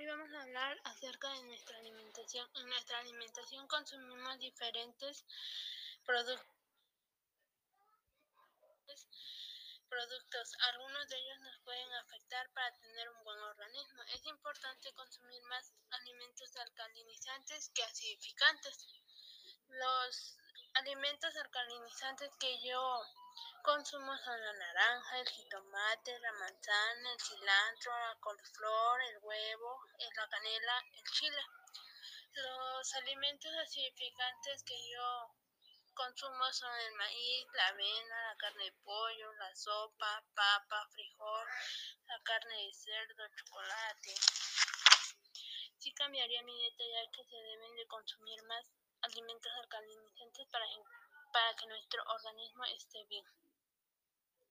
Hoy vamos a hablar acerca de nuestra alimentación. En nuestra alimentación consumimos diferentes productos. productos. Algunos de ellos nos pueden afectar para tener un buen organismo. Es importante consumir más alimentos alcalinizantes que acidificantes. Los alimentos alcalinizantes que yo consumo son la naranja, el jitomate, la manzana, el cilantro, la coliflor, el huevo, la canela, el chile. Los alimentos acidificantes que yo consumo son el maíz, la avena, la carne de pollo, la sopa, papa, frijol, la carne de cerdo, chocolate. Sí cambiaría mi dieta ya que se deben de consumir más alimentos alcalinizantes para, para que nuestro organismo esté bien.